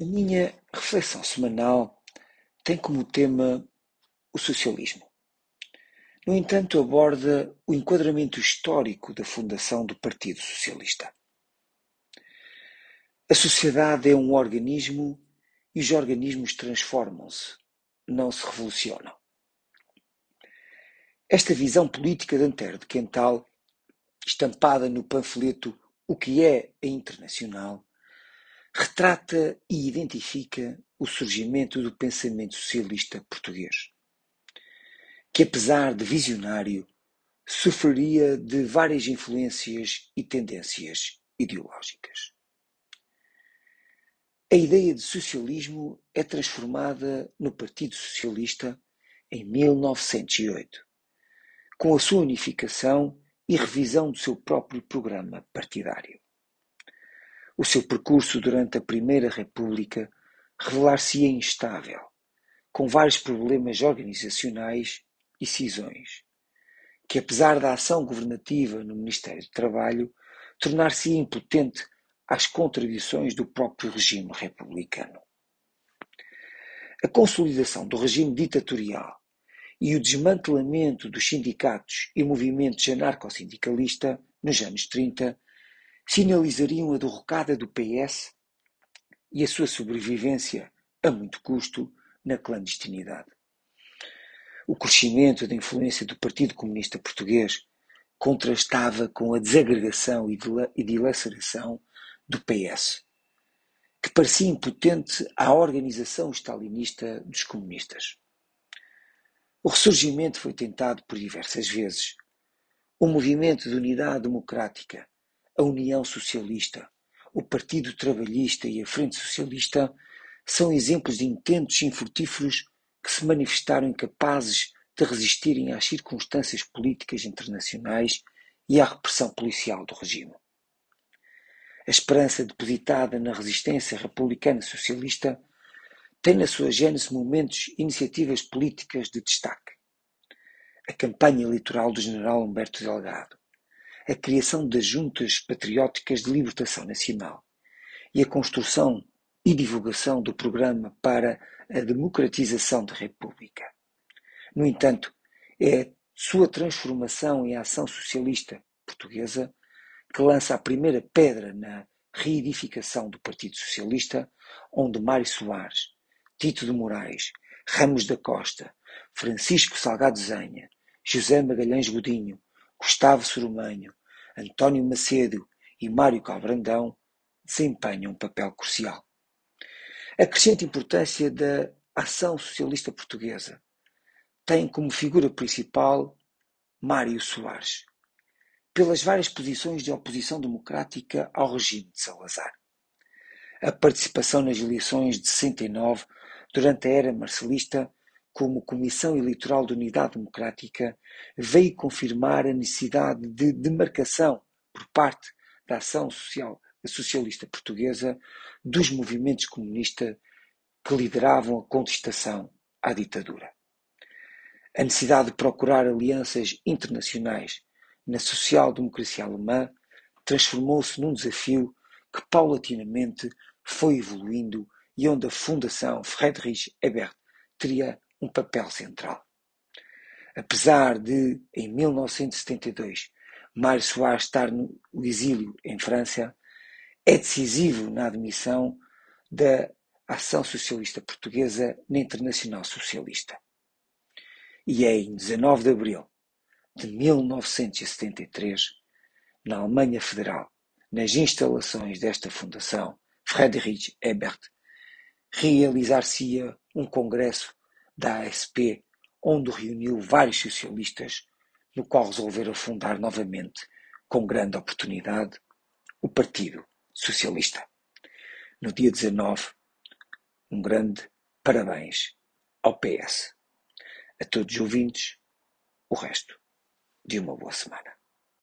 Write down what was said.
A minha reflexão semanal tem como tema o socialismo. No entanto, aborda o enquadramento histórico da fundação do Partido Socialista. A sociedade é um organismo e os organismos transformam-se, não se revolucionam. Esta visão política de Antero de Quental, estampada no panfleto O que é a Internacional, retrata e identifica o surgimento do pensamento socialista português, que apesar de visionário, sofreria de várias influências e tendências ideológicas. A ideia de socialismo é transformada no Partido Socialista em 1908, com a sua unificação e revisão do seu próprio programa partidário. O seu percurso durante a Primeira República revelar-se-ia instável, com vários problemas organizacionais e cisões, que apesar da ação governativa no Ministério do Trabalho, tornar-se-ia impotente às contradições do próprio regime republicano. A consolidação do regime ditatorial e o desmantelamento dos sindicatos e movimentos anarcossindicalista nos anos 30 sinalizariam a derrocada do PS e a sua sobrevivência, a muito custo, na clandestinidade. O crescimento da influência do Partido Comunista Português contrastava com a desagregação e dilaceração do PS, que parecia impotente à organização stalinista dos comunistas. O ressurgimento foi tentado por diversas vezes. O movimento de unidade democrática a União Socialista, o Partido Trabalhista e a Frente Socialista são exemplos de intentos infrutíferos que se manifestaram incapazes de resistirem às circunstâncias políticas internacionais e à repressão policial do regime. A esperança depositada na resistência republicana socialista tem na sua gênese momentos iniciativas políticas de destaque. A campanha eleitoral do general Humberto Delgado, a criação das Juntas Patrióticas de Libertação Nacional e a construção e divulgação do Programa para a Democratização da República. No entanto, é sua transformação em ação socialista portuguesa que lança a primeira pedra na reedificação do Partido Socialista, onde Mário Soares, Tito de Moraes, Ramos da Costa, Francisco Salgado Zenha, José Magalhães Godinho, Gustavo Sorumanho, António Macedo e Mário Calbrandão desempenham um papel crucial. A crescente importância da ação socialista portuguesa tem como figura principal Mário Soares, pelas várias posições de oposição democrática ao regime de Salazar. A participação nas eleições de 69 durante a era marcelista como Comissão Eleitoral de Unidade Democrática, veio confirmar a necessidade de demarcação por parte da ação social, socialista portuguesa dos movimentos comunistas que lideravam a contestação à ditadura. A necessidade de procurar alianças internacionais na social-democracia alemã transformou-se num desafio que paulatinamente foi evoluindo e onde a Fundação Friedrich Ebert teria um papel central. Apesar de, em 1972, Mário Soares estar no exílio em França, é decisivo na admissão da ação socialista portuguesa na Internacional Socialista. E é em 19 de abril de 1973, na Alemanha Federal, nas instalações desta fundação, Friedrich Ebert, realizar-se-ia um congresso da ASP, onde reuniu vários socialistas, no qual resolveram fundar novamente, com grande oportunidade, o Partido Socialista. No dia 19, um grande parabéns ao PS. A todos os ouvintes, o resto de uma boa semana.